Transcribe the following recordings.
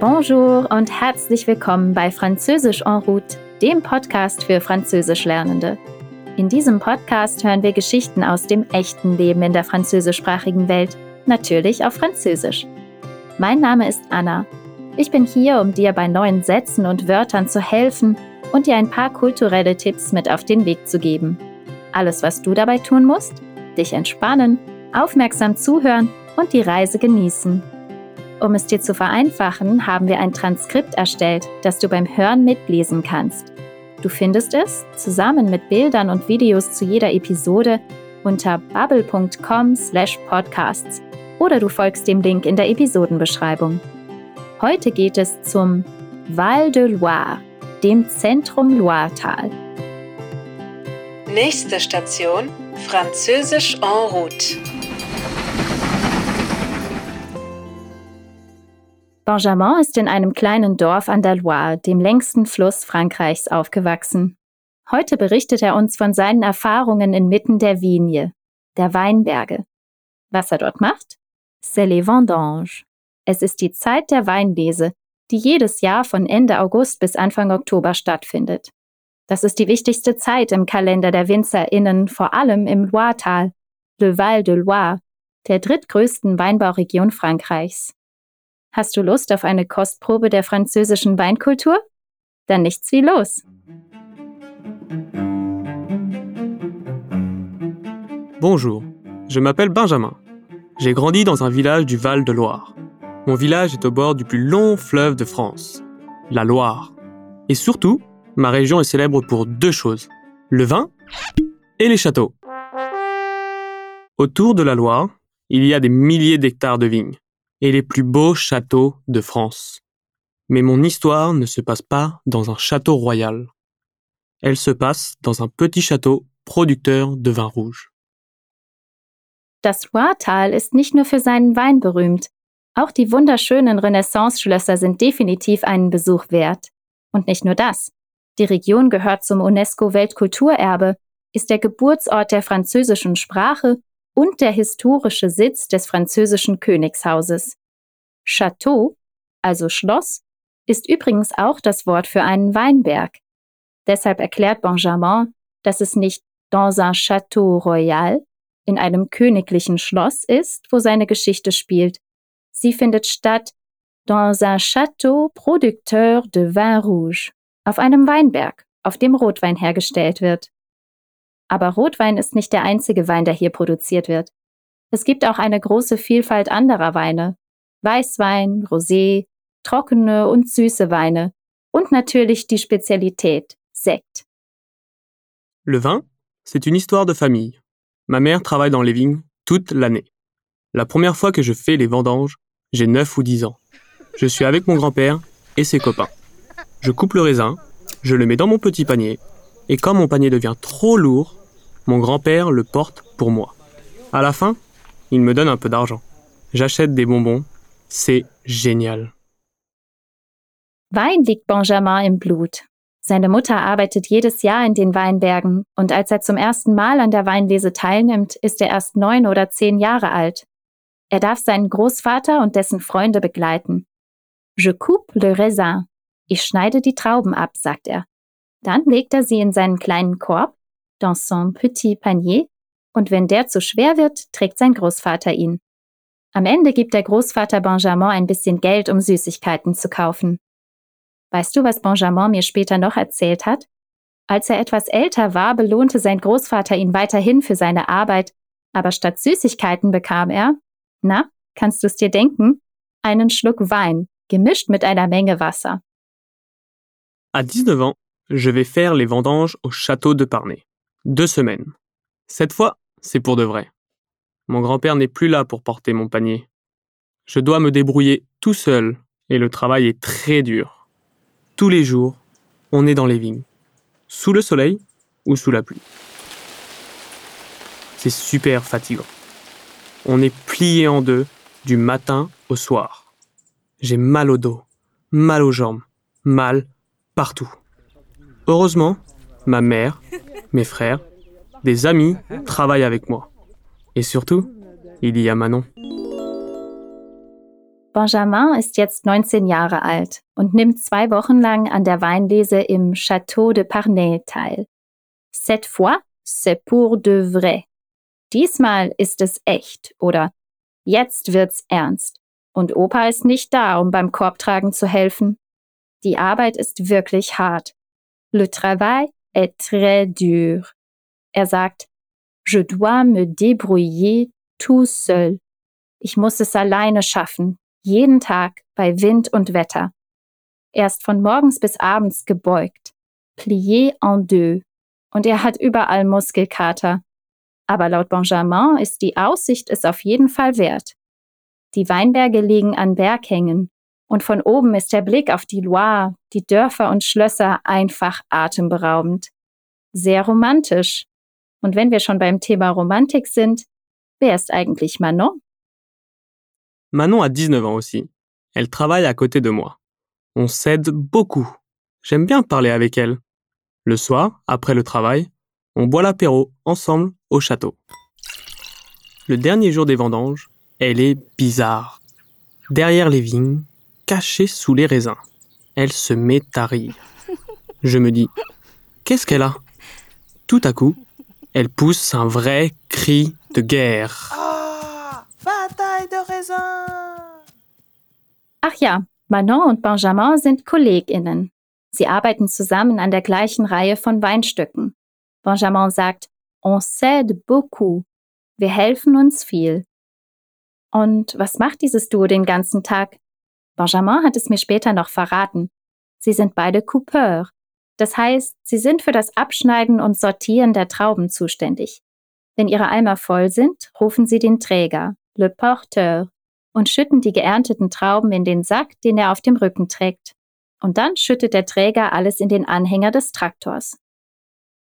Bonjour und herzlich willkommen bei Französisch en route, dem Podcast für Französischlernende. In diesem Podcast hören wir Geschichten aus dem echten Leben in der französischsprachigen Welt, natürlich auf Französisch. Mein Name ist Anna. Ich bin hier, um dir bei neuen Sätzen und Wörtern zu helfen und dir ein paar kulturelle Tipps mit auf den Weg zu geben. Alles, was du dabei tun musst, dich entspannen, aufmerksam zuhören und die Reise genießen. Um es dir zu vereinfachen, haben wir ein Transkript erstellt, das du beim Hören mitlesen kannst. Du findest es, zusammen mit Bildern und Videos zu jeder Episode, unter bubble.com/podcasts oder du folgst dem Link in der Episodenbeschreibung. Heute geht es zum Val de Loire, dem Zentrum Loiretal. Nächste Station: Französisch en route. Benjamin ist in einem kleinen Dorf an der Loire, dem längsten Fluss Frankreichs, aufgewachsen. Heute berichtet er uns von seinen Erfahrungen inmitten der Vigne, der Weinberge. Was er dort macht? C'est les vendanges. Es ist die Zeit der Weinlese, die jedes Jahr von Ende August bis Anfang Oktober stattfindet. Das ist die wichtigste Zeit im Kalender der WinzerInnen, vor allem im Loiretal, Le Val de Loire, der drittgrößten Weinbauregion Frankreichs. Hast du Lust auf eine Kostprobe der französischen Weinkultur? Dann nichts wie los. Bonjour, je m'appelle Benjamin. J'ai grandi dans un village du Val de Loire. Mon village est au bord du plus long fleuve de France, la Loire. Et surtout, ma région est célèbre pour deux choses, le vin et les châteaux. Autour de la Loire, il y a des milliers d'hectares de vignes et les plus beaux châteaux de France. Mais mon histoire ne se passe pas dans un château royal. Elle se passe dans un petit château producteur de vin rouge. Das Loiretal ist nicht nur für seinen Wein berühmt. Auch die wunderschönen Renaissance-Schlösser sind definitiv einen Besuch wert. Und nicht nur das. Die Region gehört zum UNESCO-Weltkulturerbe, ist der Geburtsort der französischen Sprache und der historische Sitz des französischen Königshauses. Château, also Schloss, ist übrigens auch das Wort für einen Weinberg. Deshalb erklärt Benjamin, dass es nicht dans un château royal, in einem königlichen Schloss ist, wo seine Geschichte spielt. Sie findet statt dans un château producteur de vin rouge, auf einem Weinberg, auf dem Rotwein hergestellt wird. Aber Rotwein ist nicht der einzige Wein, der hier produziert wird. Es gibt auch eine große Vielfalt anderer Weine. Weißwein, Rosé, trockene und süße Weine und natürlich die Spezialität, Sekt. Le vin, c'est une histoire de famille. Ma mère travaille dans les vignes toute l'année. La première fois que je fais les vendanges, j'ai 9 ou 10 ans. Je suis avec mon grand-père et ses copains. Je coupe le raisin, je le mets dans mon petit panier, et quand mon panier devient trop lourd, mon grand-père le porte pour moi. À la fin, il me donne un peu d'argent. J'achète des bonbons. C'est génial. Wein liegt Benjamin im Blut. Seine Mutter arbeitet jedes Jahr in den Weinbergen und als er zum ersten Mal an der Weinlese teilnimmt, ist er erst neun oder zehn Jahre alt. Er darf seinen Großvater und dessen Freunde begleiten. Je coupe le raisin. Ich schneide die Trauben ab, sagt er. Dann legt er sie in seinen kleinen Korb dans son petit panier, und wenn der zu schwer wird, trägt sein Großvater ihn. Am Ende gibt der Großvater Benjamin ein bisschen Geld, um Süßigkeiten zu kaufen. Weißt du, was Benjamin mir später noch erzählt hat? Als er etwas älter war, belohnte sein Großvater ihn weiterhin für seine Arbeit, aber statt Süßigkeiten bekam er, na, kannst du es dir denken, einen Schluck Wein, gemischt mit einer Menge Wasser. À 19 ans, je vais faire les vendanges au château de Parnay. Deux semaines. Cette fois, c'est pour de vrai. Mon grand-père n'est plus là pour porter mon panier. Je dois me débrouiller tout seul et le travail est très dur. Tous les jours, on est dans les vignes, sous le soleil ou sous la pluie. C'est super fatigant. On est plié en deux du matin au soir. J'ai mal au dos, mal aux jambes, mal partout. Heureusement, ma mère, mes frères, des amis travaillent avec moi. Et surtout, il y a Manon. Benjamin ist jetzt 19 Jahre alt und nimmt zwei Wochen lang an der Weinlese im Château de Parnay teil. Cette fois, c'est pour de vrai. Diesmal ist es echt oder jetzt wird's ernst. Und Opa ist nicht da, um beim Korbtragen zu helfen. Die Arbeit ist wirklich hart. Le travail est très dur. Er sagt, je dois me débrouiller tout seul. Ich muss es alleine schaffen, jeden Tag bei Wind und Wetter. Er ist von morgens bis abends gebeugt, plié en deux, und er hat überall Muskelkater. Aber laut Benjamin ist die Aussicht es auf jeden Fall wert. Die Weinberge liegen an Berghängen, und von oben ist der Blick auf die Loire, die Dörfer und Schlösser einfach atemberaubend. Sehr romantisch. Und wenn wir schon beim Thema Romantik sind, wer ist eigentlich Manon? Manon a 19 ans aussi. Elle travaille à côté de moi. On s'aide beaucoup. J'aime bien parler avec elle. Le soir, après le travail, on boit l'apéro ensemble au château. Le dernier jour des vendanges, elle est bizarre. Derrière les vignes, cachée sous les raisins, elle se met à rire. Je me dis, qu'est-ce qu'elle a? Tout à coup, elle pousse un vrai cri de guerre. Bataille de raisin! Ach ja, Manon und Benjamin sind KollegInnen. Sie arbeiten zusammen an der gleichen Reihe von Weinstücken. Benjamin sagt, on s'aide beaucoup. Wir helfen uns viel. Und was macht dieses Duo den ganzen Tag? Benjamin hat es mir später noch verraten. Sie sind beide Coupeur. Das heißt, sie sind für das Abschneiden und Sortieren der Trauben zuständig. Wenn ihre Eimer voll sind, rufen sie den Träger, le porteur, und schütten die geernteten Trauben in den Sack, den er auf dem Rücken trägt. Und dann schüttet der Träger alles in den Anhänger des Traktors.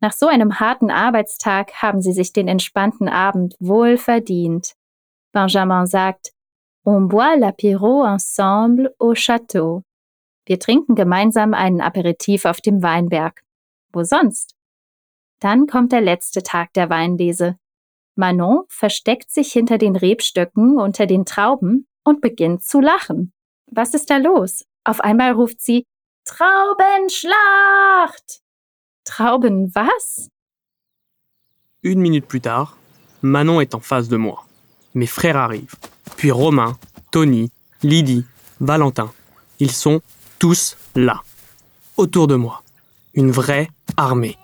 Nach so einem harten Arbeitstag haben sie sich den entspannten Abend wohl verdient. Benjamin sagt, On boit l'apéro ensemble au château. Wir trinken gemeinsam einen Aperitif auf dem Weinberg. Wo sonst? Dann kommt der letzte Tag der Weinlese. Manon versteckt sich hinter den Rebstöcken unter den Trauben und beginnt zu lachen. Was ist da los? Auf einmal ruft sie Traubenschlacht! Trauben was? Une minute plus tard, Manon est en face de moi. Mes frères arrivent. Puis Romain, Tony, Lydie, Valentin. Ils sont tous là, autour de moi. Une vraie armée.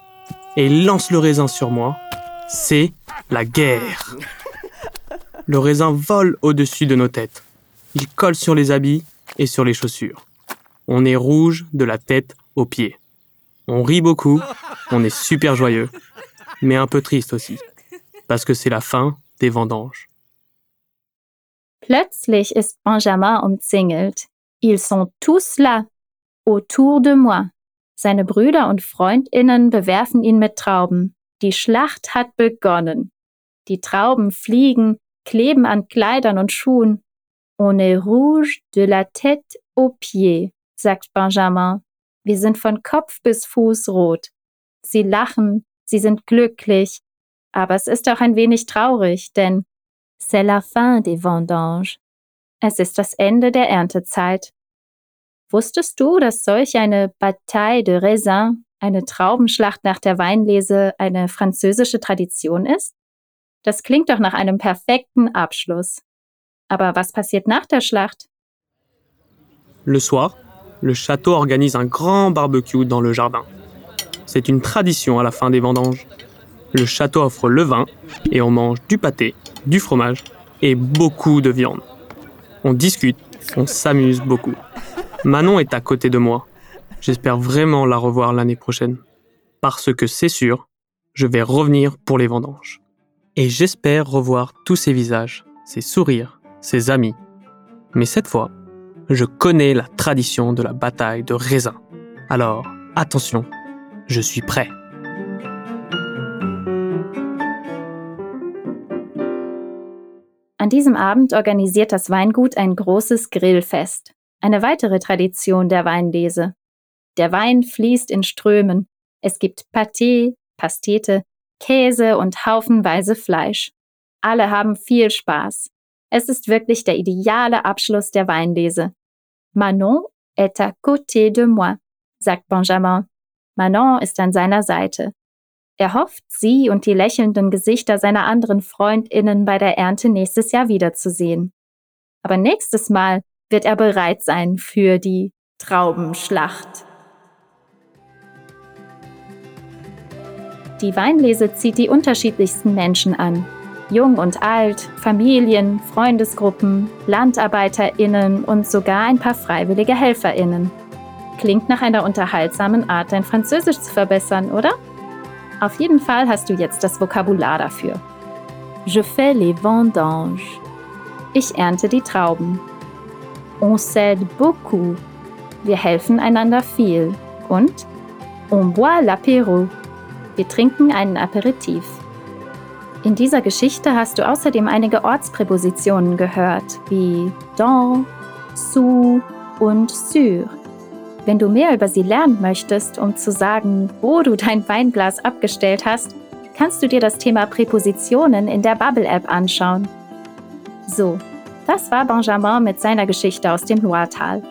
Et ils lancent le raisin sur moi. C'est la guerre. Le raisin vole au-dessus de nos têtes. Il colle sur les habits et sur les chaussures. On est rouge de la tête aux pieds. On rit beaucoup, on est super joyeux, mais un peu triste aussi, parce que c'est la fin des vendanges. Plötzlich ist Benjamin umzingelt. Ils sont tous là, autour de moi. Seine Brüder und Freundinnen bewerfen ihn mit Trauben. Die Schlacht hat begonnen. Die Trauben fliegen, kleben an Kleidern und Schuhen. On est rouge de la tête aux pieds, sagt Benjamin. Wir sind von Kopf bis Fuß rot. Sie lachen, sie sind glücklich, aber es ist auch ein wenig traurig, denn c'est la fin des vendanges. Es ist das Ende der Erntezeit. Wusstest du, dass solch eine Bataille de Raisin, eine Traubenschlacht nach der Weinlese, eine französische Tradition ist? Das klingt doch nach einem perfekten Abschluss. Aber was passiert nach der Schlacht? Le soir, le château organise un grand barbecue dans le jardin. C'est une tradition à la fin des vendanges. Le château offre le vin et on mange du pâté, du fromage et beaucoup de viande. On discute, on s'amuse beaucoup. Manon est à côté de moi. J'espère vraiment la revoir l'année prochaine. Parce que c'est sûr, je vais revenir pour les vendanges. Et j'espère revoir tous ces visages, ces sourires, ces amis. Mais cette fois, je connais la tradition de la bataille de raisin. Alors, attention, je suis prêt. An diesem Abend organisiert das Weingut ein großes Grillfest. Eine weitere Tradition der Weinlese. Der Wein fließt in Strömen. Es gibt Pâté, Pastete, Käse und haufenweise Fleisch. Alle haben viel Spaß. Es ist wirklich der ideale Abschluss der Weinlese. Manon est à côté de moi, sagt Benjamin. Manon ist an seiner Seite. Er hofft, sie und die lächelnden Gesichter seiner anderen Freundinnen bei der Ernte nächstes Jahr wiederzusehen. Aber nächstes Mal wird er bereit sein für die Traubenschlacht. Die Weinlese zieht die unterschiedlichsten Menschen an. Jung und alt, Familien, Freundesgruppen, Landarbeiterinnen und sogar ein paar freiwillige Helferinnen. Klingt nach einer unterhaltsamen Art, dein Französisch zu verbessern, oder? Auf jeden Fall hast du jetzt das Vokabular dafür. Je fais les vendanges. Ich ernte die Trauben. On s'aide beaucoup. Wir helfen einander viel. Und on boit l'apéro. Wir trinken einen Aperitif. In dieser Geschichte hast du außerdem einige Ortspräpositionen gehört, wie dans, sous und sur. Wenn du mehr über sie lernen möchtest, um zu sagen, wo du dein Weinglas abgestellt hast, kannst du dir das Thema Präpositionen in der Bubble-App anschauen. So, das war Benjamin mit seiner Geschichte aus dem Loiretal.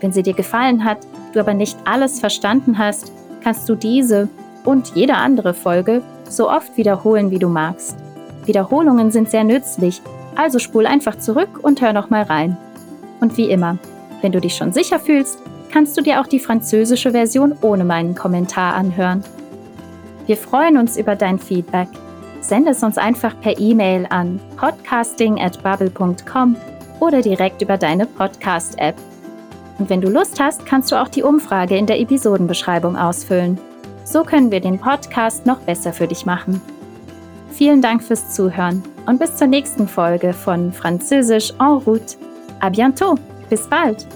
Wenn sie dir gefallen hat, du aber nicht alles verstanden hast, kannst du diese und jede andere Folge so oft wiederholen, wie du magst. Wiederholungen sind sehr nützlich, also spul einfach zurück und hör nochmal rein. Und wie immer, wenn du dich schon sicher fühlst, kannst du dir auch die französische Version ohne meinen Kommentar anhören. Wir freuen uns über dein Feedback. Sende es uns einfach per E-Mail an podcasting@bubble.com oder direkt über deine Podcast-App. Und wenn du Lust hast, kannst du auch die Umfrage in der Episodenbeschreibung ausfüllen. So können wir den Podcast noch besser für dich machen. Vielen Dank fürs Zuhören und bis zur nächsten Folge von Französisch en route. À bientôt. Bis bald.